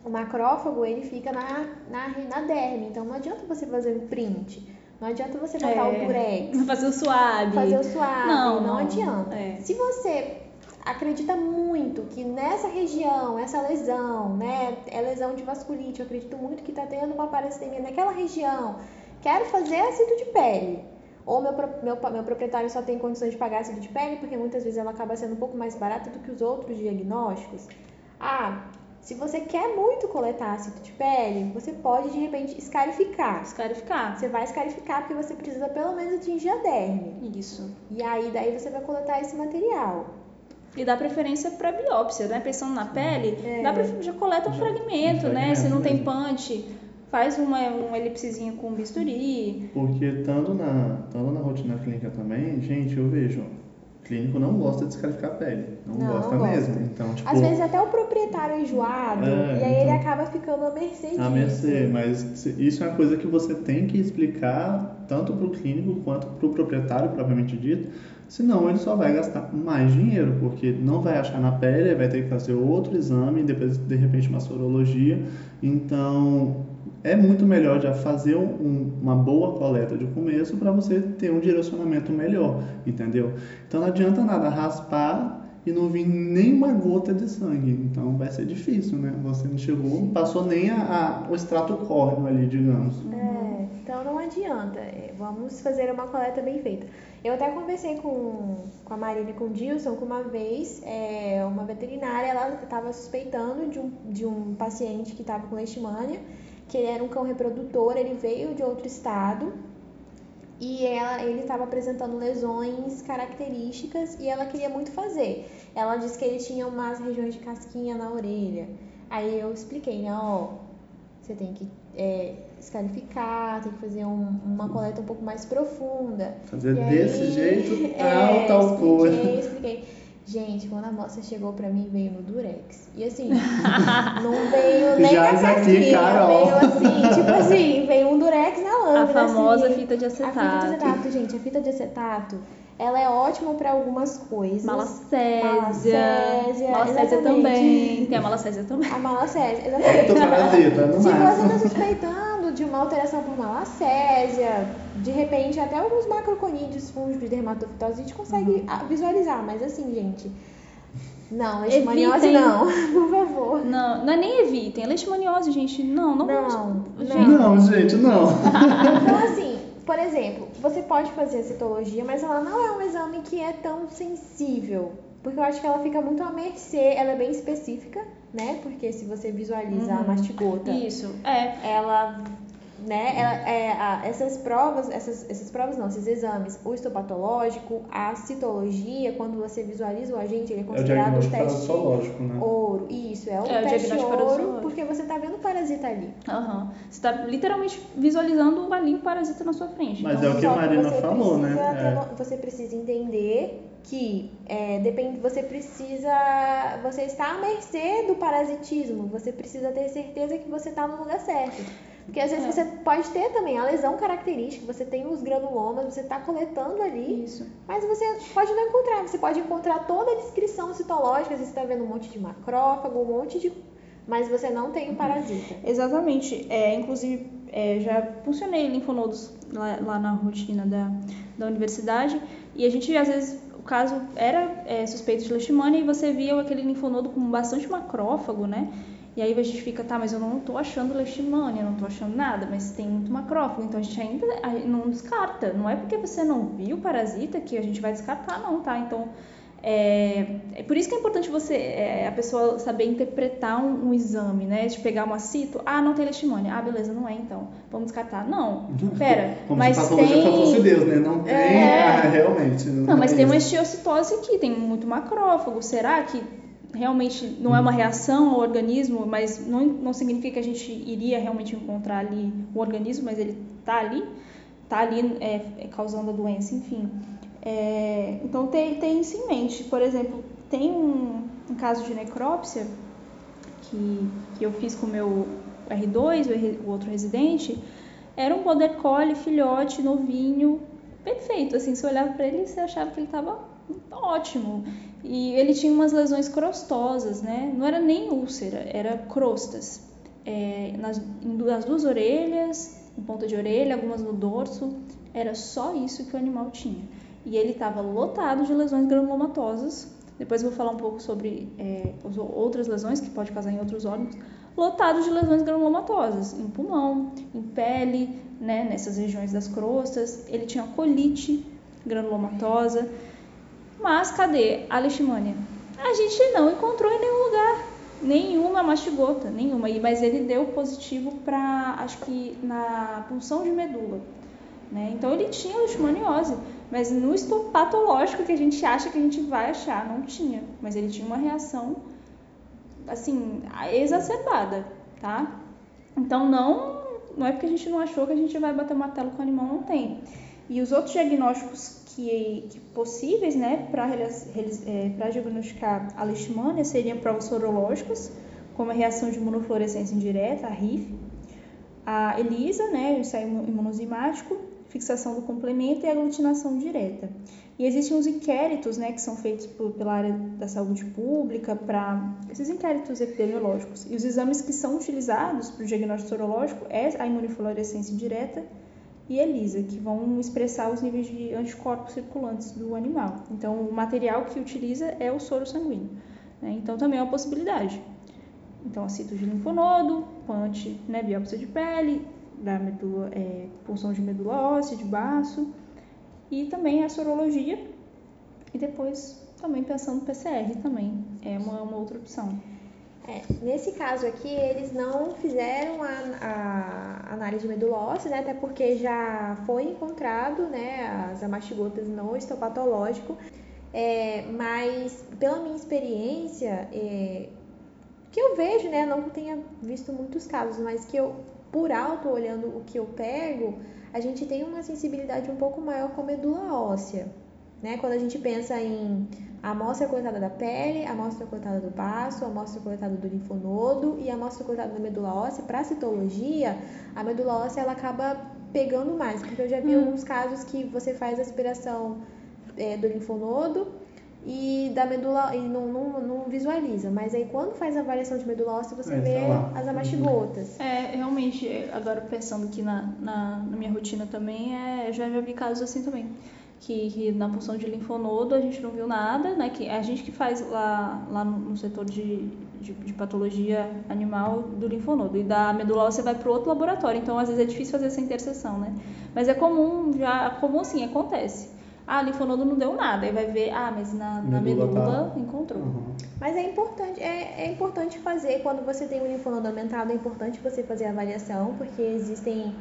o macrófago ele fica na, na, na derme, então não adianta você fazer um print. Não adianta você botar é, o durex. Fazer o suave. Fazer o suave. Não, não, não adianta. É. Se você acredita muito que nessa região, essa lesão, né, é lesão de vasculite, eu acredito muito que está tendo uma parasitemia naquela região, quero fazer ácido de pele. Ou meu, meu, meu proprietário só tem condições de pagar ácido de pele, porque muitas vezes ela acaba sendo um pouco mais barata do que os outros diagnósticos. Ah, se você quer muito coletar ácido de pele, você pode de repente escarificar. Escarificar. Você vai escarificar porque você precisa pelo menos atingir a derme. Isso. E aí daí você vai coletar esse material. E dá preferência para biópsia, né? Pensando na pele, é. dá pra, já coleta um já, fragmento, um né? Se não tem punch, faz uma, uma elipsezinha com bisturi. Porque estando na, estando na rotina clínica também, gente, eu vejo clínico não gosta de descalificar a pele. Não, não gosta, mesmo. Então, tipo, Às vezes até o proprietário é enjoado é, e aí então, ele acaba ficando à mercê disso. À mercê, mas isso é uma coisa que você tem que explicar tanto para o clínico quanto para o proprietário, propriamente dito. Senão ele só vai gastar mais dinheiro, porque não vai achar na pele, vai ter que fazer outro exame, depois de repente uma sorologia. Então é muito melhor já fazer um, uma boa coleta de começo para você ter um direcionamento melhor, entendeu? Então não adianta nada raspar e não vir nenhuma gota de sangue, então vai ser difícil, né? Você não chegou, não passou nem a, a, o extrato córneo ali, digamos. É, então não adianta, é, vamos fazer uma coleta bem feita. Eu até conversei com, com a Marina e com o Dilson que uma vez é, uma veterinária ela estava suspeitando de um, de um paciente que estava com leishmania que ele era um cão reprodutor, ele veio de outro estado e ela, ele estava apresentando lesões características e ela queria muito fazer. Ela disse que ele tinha umas regiões de casquinha na orelha. Aí eu expliquei, né, ó, você tem que é, escarificar, tem que fazer um, uma coleta um pouco mais profunda. Fazer e desse aí, jeito, é, tal, tal coisa. Expliquei, expliquei. Gente, quando a moça chegou pra mim, veio no Durex. E assim, não veio nem Já na casquinha, veio assim, tipo assim, veio um Durex na lâmina. A famosa assim. fita de acetato. A fita de acetato, gente, a fita de acetato, ela é ótima para algumas coisas. Malacésia. Malacésia. Malacésia também. Tem a malacésia também. A malacésia, exatamente. Tô Se você tá suspeitando de uma alteração por malacésia, de repente até alguns macroconídeos fungos de dermatofitose a gente consegue uhum. visualizar, mas assim, gente, não, leishmaniose não, por favor. Não, não é nem evitem. Leishmaniose, gente, não, não, não vamos... Gente. Não, gente, não. então, assim, por exemplo, você pode fazer a citologia, mas ela não é um exame que é tão sensível. Porque eu acho que ela fica muito à mercê, ela é bem específica, né? Porque se você visualiza uhum. a mastigota. Isso, é. Ela né? Ela, é, a, essas provas, essas, essas provas não, esses exames, o histopatológico, a citologia, quando você visualiza o agente, ele é considerado é o um teste né? ouro. Isso, é um é, teste ouro, porque você está vendo o parasita ali. Uhum. Você está literalmente visualizando ali o parasita na sua frente. Mas então, é o que a Marina falou, né? Ter, é. Você precisa entender que é, depende, você precisa, você está à mercê do parasitismo, você precisa ter certeza que você está no lugar certo. Porque às vezes é. você pode ter também a lesão característica, você tem os granulomas, você está coletando ali, Isso. mas você pode não encontrar. Você pode encontrar toda a descrição citológica, você está vendo um monte de macrófago, um monte de. Mas você não tem o parasita. Exatamente. É, inclusive, é, já funcionei linfonodos lá, lá, na rotina da, da universidade e a gente às vezes o caso era é, suspeito de leishmania e você via aquele linfonodo com bastante macrófago, né? E aí a gente fica, tá, mas eu não tô achando leishmania, não tô achando nada, mas tem muito macrófago, então a gente ainda não descarta. Não é porque você não viu o parasita que a gente vai descartar, não, tá? Então, é, é por isso que é importante você, é, a pessoa saber interpretar um, um, exame, né? De pegar uma cito, ah, não tem leishmania, ah, beleza, não é então, vamos descartar. Não, pera, Como mas se tem... fosse Deus, né? Não tem, é... ah, realmente. Não, não mas é tem isso. uma estiocitose aqui, tem muito macrófago, será que realmente não é uma reação ao organismo, mas não, não significa que a gente iria realmente encontrar ali o organismo, mas ele está ali, está ali é, é, causando a doença, enfim. É, então tem, tem isso em mente. Por exemplo, tem um, um caso de necrópsia que, que eu fiz com o meu R2, o, outro residente, era um border filhote, novinho, perfeito. Assim, se olhava para ele, você achava que ele estava ótimo. E ele tinha umas lesões crostosas, né? Não era nem úlcera, era crostas. É, nas, nas duas orelhas, em ponta de orelha, algumas no dorso. Era só isso que o animal tinha. E ele estava lotado de lesões granulomatosas. Depois eu vou falar um pouco sobre é, outras lesões que pode causar em outros órgãos. Lotado de lesões granulomatosas, em pulmão, em pele, né, nessas regiões das crostas. Ele tinha colite granulomatosa. Mas cadê a leishmania? A gente não encontrou em nenhum lugar. Nenhuma mastigota, nenhuma. Mas ele deu positivo para, acho que na punção de medula. Né? Então ele tinha leishmaniose, mas no histopatológico que a gente acha que a gente vai achar, não tinha. Mas ele tinha uma reação, assim, exacerbada, tá? Então não, não é porque a gente não achou que a gente vai bater o martelo com o animal, não tem. E os outros diagnósticos que, que possíveis né, para é, diagnosticar a leishmania seriam provas sorológicas, como a reação de imunofluorescência indireta, a RIF, a ELISA, né, o ensaio imunozimático, fixação do complemento e aglutinação direta. E existem os inquéritos, né, que são feitos por, pela área da saúde pública para esses inquéritos epidemiológicos. E os exames que são utilizados para o diagnóstico sorológico é a imunofluorescência indireta e ELISA, que vão expressar os níveis de anticorpos circulantes do animal. Então, o material que utiliza é o soro sanguíneo. Né? Então, também é uma possibilidade. Então, a cito de linfonodo, PANT, né, biópsia de pele, da medula, é, punção de medula óssea, de baço, e também a sorologia, e depois também pensando no PCR também, é uma, uma outra opção. É, nesse caso aqui, eles não fizeram a, a análise de medula óssea, né, até porque já foi encontrado né, as amastigotas no histopatológico, é, mas pela minha experiência, é, que eu vejo, né, não tenha visto muitos casos, mas que eu, por alto, olhando o que eu pego, a gente tem uma sensibilidade um pouco maior com medula óssea. Né? Quando a gente pensa em amostra coletada da pele, amostra coletada do baço, amostra coletada do linfonodo e amostra coletada da medula óssea, para citologia, a medula óssea ela acaba pegando mais, porque eu já vi hum. alguns casos que você faz a aspiração é, do linfonodo e da medula e não, não, não, visualiza, mas aí quando faz a avaliação de medula óssea você é, vê tá as amastigotas. É, realmente, agora pensando aqui na, na, na minha rotina também, é, já, já vi casos assim também que, que, na função de linfonodo a gente não viu nada, né? Que é a gente que faz lá, lá no, setor de, de, de, patologia animal do linfonodo. E da medula óssea vai para outro laboratório, então às vezes é difícil fazer essa interseção, né? Mas é comum, já comum sim, acontece. Ah, linfonodo não deu nada, aí vai ver, ah, mas na, na medula, medula tá... encontrou. Uhum. Mas é importante, é, é importante fazer, quando você tem um linfonodo aumentado, é importante você fazer a avaliação, porque existem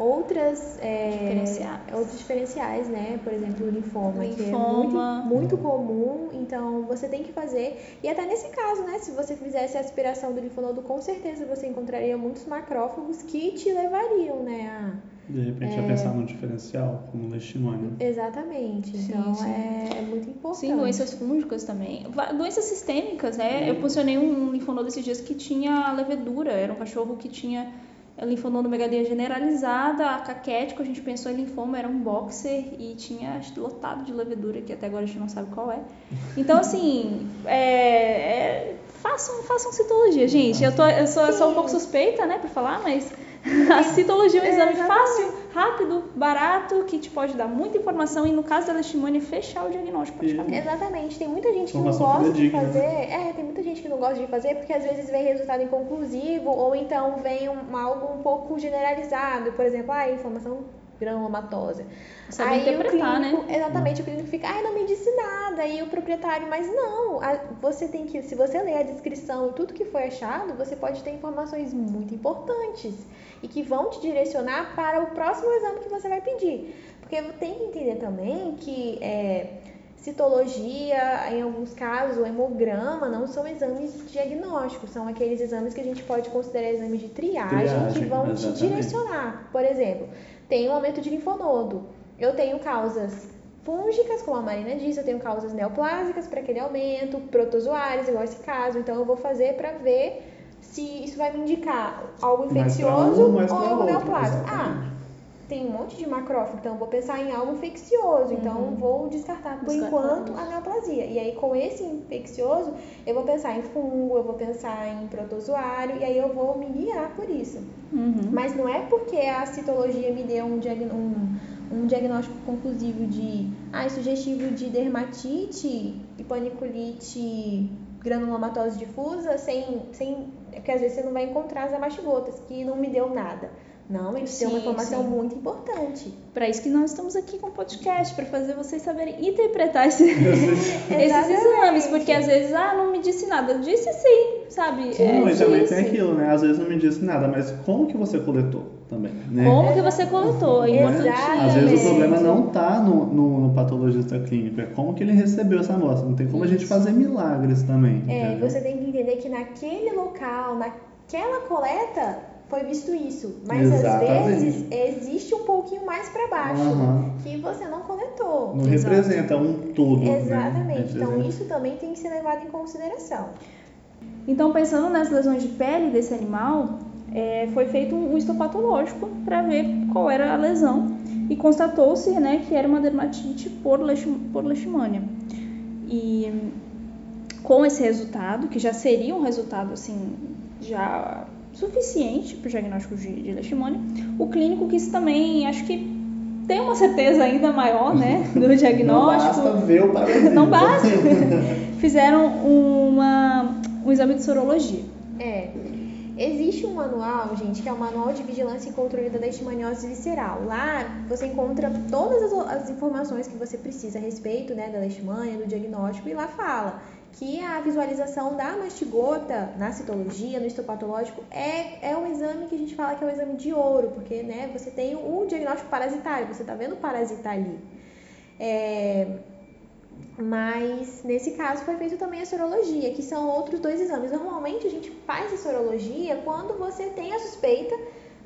outras é, Diferenciais. outros diferenciais, né? Por exemplo, o linfoma, que é Linfoma. muito, muito comum, então você tem que fazer. E até nesse caso, né? Se você fizesse a aspiração do linfonodo, com certeza você encontraria muitos macrófagos que te levariam, né? A... De repente, É. a pensar no diferencial, como leishmania. Exatamente. Sim, Então sim. É, é muito importante. Sim, doenças fúngicas também. Doenças sistêmicas, né? Eu posicionei um linfonodo esses dias que tinha levedura. Era um cachorro que tinha linfonodomegalia generalizada, caquético. A gente pensou em linfoma, era um boxer e tinha lotado de levedura, que até agora a gente não sabe qual é. Então, assim, é, é- façam, façam citologia, gente. Eu, tô, eu sou, eu sou um pouco suspeita, né, pra falar, mas a citologia é um exame Exatamente. fácil, rápido, barato, que te pode dar muita informação e, no caso da leishmania, fechar o diagnóstico praticamente. Exatamente, tem muita gente que não Informação gosta de fidedigna, fazer. né? É, tem muita gente que não gosta de fazer porque às vezes vem resultado inconclusivo ou então vem um, algo um pouco generalizado, por exemplo, ah, inflamação granulomatosa. Saber Aí interpretar, o clínico, né? Exatamente, o clínico fica, ai, não me disse nada. E o proprietário, mas não, a- você tem que, se você ler a descrição e tudo que foi achado, você pode ter informações muito importantes e que vão te direcionar para o próximo exame que você vai pedir. Porque tem que entender também que é, citologia, em alguns casos, o hemograma, não são exames diagnósticos, são aqueles exames que a gente pode considerar exames de triagem, que Triagem, vão te exatamente. direcionar. Por exemplo, tem um aumento de linfonodo. Eu tenho causas fúngicas, como a Marina disse, eu tenho causas neoplásicas para aquele aumento, protozoários, igual esse caso. Então eu vou fazer para ver se isso vai me indicar algo infeccioso um, ou algo neoplásico. Ah. Tem um monte de macrófago, então eu vou pensar em algo infeccioso, então Uhum. vou descartar por Descartar enquanto a neoplasia. E aí com esse infeccioso, eu vou pensar em fungo, eu vou pensar em protozoário e aí eu vou me guiar por isso. Uhum. Mas não é porque a citologia me deu um, diagn- um, um diagnóstico conclusivo de ah, sugestivo de dermatite e paniculite granulomatose difusa sem, sem. Porque às vezes você não vai encontrar as amastigotas, que não me deu nada. Não, isso tem uma Sim, informação sim. muito importante. Para isso que nós estamos aqui com o podcast, para fazer vocês saberem interpretar esse- esses Exatamente. exames, porque às vezes, ah, não me disse nada. Disse sim, sabe? Sim, É, não, e também tem aquilo, né? Às vezes não me disse nada, mas como que você coletou também, né? Como que você coletou? É importantíssimo. Às vezes o Exatamente. problema não está no, no, no patologista clínico, é como que ele recebeu essa amostra. Não tem como a gente Isso. fazer milagres também. É, e entendeu? você tem que entender que naquele local, naquela coleta, foi visto isso. Mas às Exatamente. vezes existe um pouquinho mais para baixo Aham. que você não coletou. Não Exato. representa um todo. Exatamente. Né? Então isso também tem que ser levado em consideração. Então, pensando nas lesões de pele desse animal, é, foi feito um histopatológico para ver qual era a lesão e constatou-se né, que era uma dermatite por, leishma- por leishmania. E com esse resultado, que já seria um resultado assim já suficiente para o diagnóstico de, de leishmania, o clínico quis também, acho que tem uma certeza ainda maior, né, do Não diagnóstico. basta ver o parasita. Não basta. Fizeram uma, um exame de sorologia. É. Existe um manual, gente, que é o Manual de Vigilância e Controle da Leishmaniose Visceral. Lá você encontra todas as, informações que você precisa a respeito né, da leishmania, do diagnóstico, e lá fala que a visualização da mastigota na citologia, no histopatológico, é, é um exame que a gente fala que é um exame de ouro, porque né, você tem o diagnóstico parasitário, você está vendo o parasita ali. É, mas nesse caso foi feito também a sorologia, que são outros dois exames. Normalmente a gente faz a sorologia quando você tem a suspeita,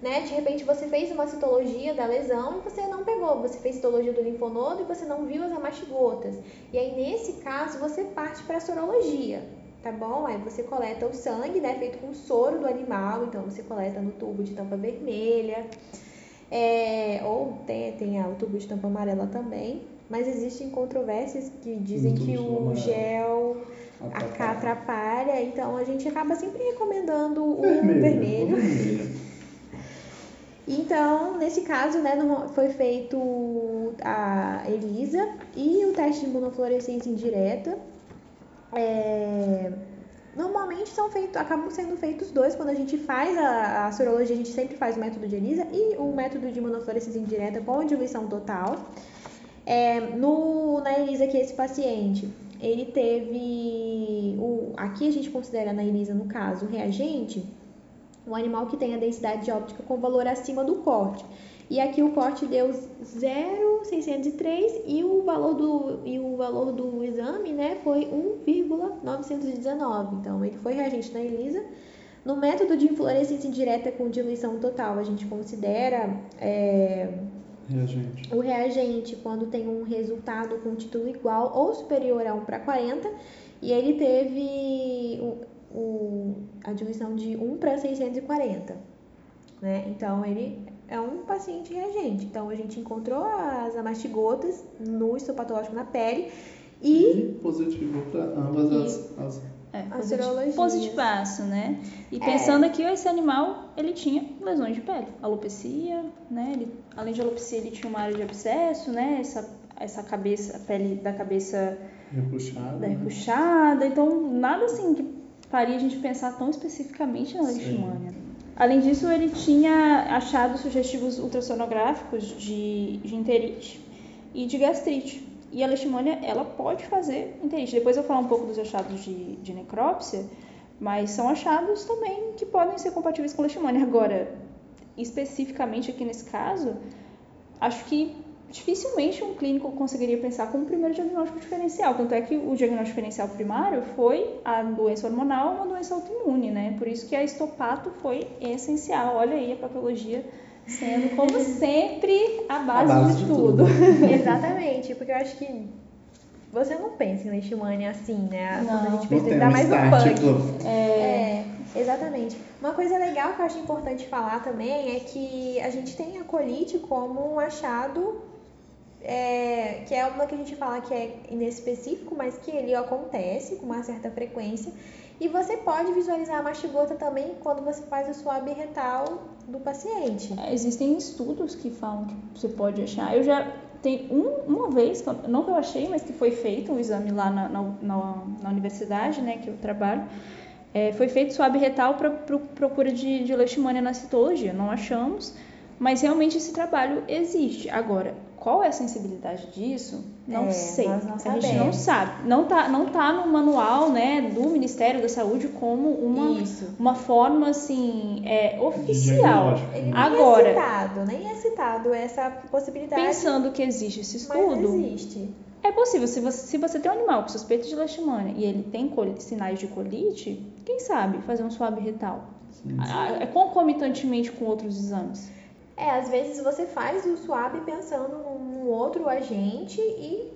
né? De repente você fez uma citologia da lesão e você não pegou, você fez citologia do linfonodo e você não viu as amastigotas. E aí nesse caso você parte para a sorologia, tá bom? Aí você coleta o sangue, né? Feito com soro do animal, então você coleta no tubo de tampa vermelha. É, ou tem, tem ah, o tubo de tampa amarela também, mas existem controvérsias que dizem que o amarela. gel Atrapalha. atrapalha, então a gente acaba sempre recomendando o Vermelho. vermelho. o vermelho. Então, nesse caso, né, foi feito a ELISA e o teste de imunofluorescência indireta. É, Normalmente são feitos, acabam sendo feitos dois. Quando a gente faz a, a sorologia, a gente sempre faz o método de ELISA e o método de imunofluorescência indireta com diluição total. É, no, na ELISA que esse paciente, ele teve aqui a gente considera na ELISA, no caso, o reagente, um animal que tem a densidade de óptica com valor acima do corte. E aqui o corte deu 0,603 e o valor do e o valor do exame, né, foi 1,919. Então ele foi reagente na ELISA. No método de inflorescência indireta com diluição total, a gente considera é, Reagente. o reagente quando tem um resultado com título igual ou superior a 1 para 40 e ele teve o, o, a diluição de 1 para 640. Né? Então ele é um paciente reagente. Então a gente encontrou as amastigotas no histopatológico na pele e E positivo para ambas as, as É, serologias. positivaço, né? E É. pensando que esse animal, ele tinha lesões de pele, alopecia, né? Ele, além de alopecia, ele tinha uma área de abscesso, né? Essa, essa cabeça, a pele da cabeça repuxadas. da né? repuxada, então nada assim que faria a gente pensar tão especificamente na leishmania. Além disso, ele tinha achado sugestivos ultrassonográficos de, de enterite e de gastrite. E a leishmania, ela pode fazer enterite. Depois eu vou falar um pouco dos achados de, de necrópsia, mas são achados também que podem ser compatíveis com leishmania. Agora, especificamente aqui nesse caso, acho que dificilmente um clínico conseguiria pensar como primeiro diagnóstico diferencial. Tanto é que o diagnóstico diferencial primário foi a doença hormonal, uma doença autoimune, né? Por isso que a estopato foi essencial. Olha aí a patologia sendo, como sempre, a base, A base de, de tudo. Exatamente, porque eu acho que você não pensa em leishmania assim, né? Quando a Não. gente Não pensa tem ainda um mais no start, punk. tipo, É, exatamente. Uma coisa legal que eu acho importante falar também é que a gente tem a colite como um achado é, que é uma que a gente fala que é inespecífico, mas que ele acontece com uma certa frequência. E você pode visualizar a mastigota também quando você faz o swab retal do paciente. É, Existem estudos que falam que você pode achar. Eu já tem um, uma vez, não que eu achei, mas que foi feito um exame lá na, na, na- na universidade, né, que eu trabalho. É, foi feito swab retal para procura de, de leishmania na citologia. Não achamos, mas realmente esse trabalho existe. Agora, qual é a sensibilidade disso? Não É, sei. nós não a gente não sabe. Não tá, não tá no manual, né, do Ministério da Saúde como uma Isso. uma forma assim é, oficial. Ele nem Agora- é citado, nem é citado essa possibilidade. Pensando que existe esse mas estudo, existe. é possível. Se você, se você tem um animal com suspeita de leishmania e ele tem sinais de colite, quem sabe fazer um swab retal? Sim. Ah, É concomitantemente com outros exames. É, às vezes você faz o swab pensando num outro agente e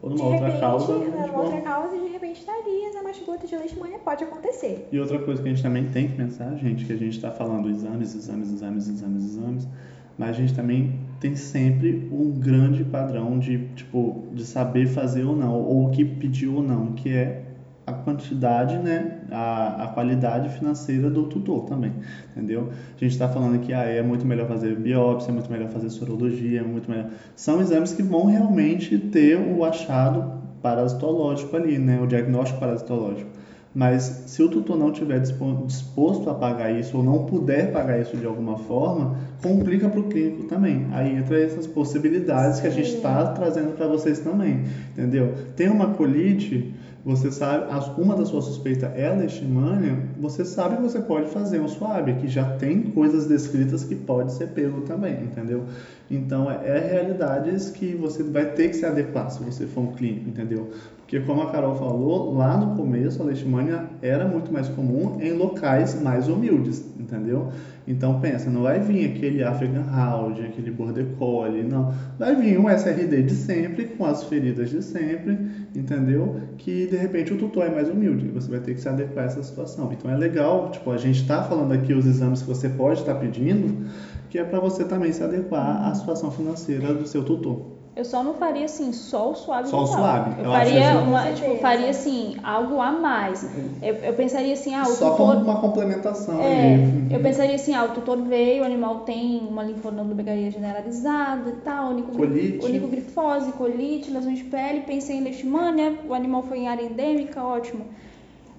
Ou de numa outra repente, causa. numa né, tipo, outra causa, de repente tá ali, essa mastigota de leishmania pode acontecer. E outra coisa que a gente também tem que pensar, gente, que a gente está falando exames, exames, exames, exames, exames, mas a gente também tem sempre um grande padrão de, tipo, de saber fazer ou não, ou o que pedir ou não, que é a quantidade, né, a, a qualidade financeira do tutor também, entendeu? A gente está falando que ah, é muito melhor fazer biópsia, é muito melhor fazer sorologia, é muito melhor... São exames que vão realmente ter o achado parasitológico ali, né, o diagnóstico parasitológico. Mas se o tutor não tiver dispo- disposto a pagar isso ou não puder pagar isso de alguma forma, complica para o clínico também. Aí entra essas possibilidades que a gente Sim. está trazendo para vocês também, entendeu? Tem uma colite, você sabe, uma da sua suspeita é leishmania, você sabe que você pode fazer um swab, que já tem coisas descritas que pode ser pego também, entendeu? Então é, é realidades que você vai ter que se adequar se você for um clínico, entendeu? Porque como a Carol falou, lá no começo a leishmania era muito mais comum em locais mais humildes, entendeu? Então pensa, não vai vir aquele African Hound, aquele Border Collie, não. Vai vir um SRD de sempre, com as feridas de sempre, entendeu? Que de repente o tutor é mais humilde, você vai ter que se adequar a essa situação. Então é legal, tipo, a gente está falando aqui os exames que você pode estar pedindo, que é para você também se adequar à situação financeira do seu tutor. Eu só não faria assim, só o suave. Só o suave. Eu, Eu acho faria assim- uma, tipo, faria assim, algo a mais. Eu, eu pensaria assim, ah, o Só tutor como uma complementação É, ali. eu pensaria assim, ah, o tutor veio, o animal tem uma linfonodomegalia generalizada e tal, Colite. onicogrifose, colite, lesões de pele, pensei em leishmania, o animal foi em área endêmica, ótimo.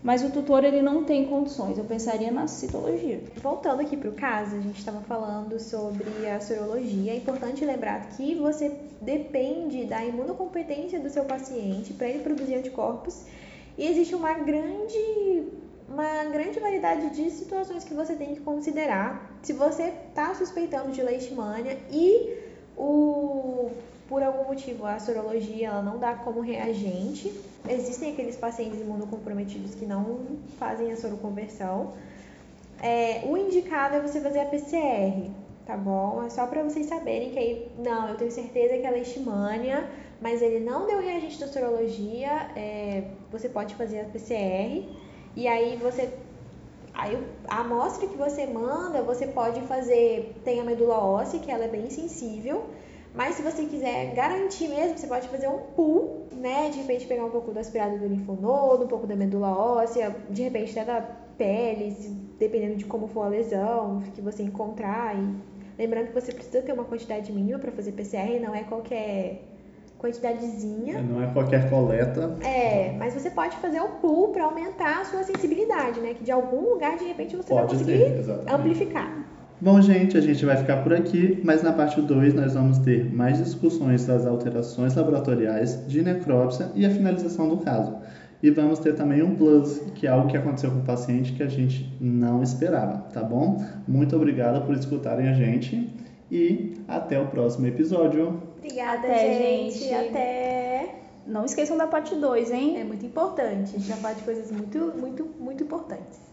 Mas o tutor, ele não tem condições, eu pensaria na citologia. Voltando aqui para o caso, a gente estava falando sobre a sorologia. É importante lembrar que você depende da imunocompetência do seu paciente para ele produzir anticorpos E existe uma grande uma grande variedade de situações que você tem que considerar. Se você está suspeitando de leishmania e o por algum motivo a sorologia ela não dá como reagente, existem aqueles pacientes imunocomprometidos que não fazem a soroconversão. É, o indicado é você fazer a PCR, tá bom? É só para vocês saberem que aí, não, eu tenho certeza que é leishmania, mas ele não deu reagente da sorologia, é, você pode fazer a PCR e aí você Aí a amostra que você manda, você pode fazer, tem a medula óssea, que ela é bem sensível, mas se você quiser garantir mesmo, você pode fazer um pool, né? De repente pegar um pouco do aspirado do linfonodo, um pouco da medula óssea, de repente até da pele, dependendo de como for a lesão que você encontrar. E lembrando que você precisa ter uma quantidade mínima para fazer PCR, não é qualquer quantidadezinha. Não é qualquer coleta. É, mas você pode fazer o pool para aumentar a sua sensibilidade, né? Que de algum lugar, de repente, você pode vai conseguir ter, amplificar. Bom, gente, a gente vai ficar por aqui, mas na parte 2 nós vamos ter mais discussões das alterações laboratoriais de necrópsia e a finalização do caso. E vamos ter também um plus, que é algo que aconteceu com o paciente que a gente não esperava, tá bom? Muito obrigada por escutarem a gente e até o próximo episódio. Obrigada, Até, gente. gente. Até. Não esqueçam da parte 2, hein? É muito importante. A gente vai falar de coisas muito, muito, muito importantes.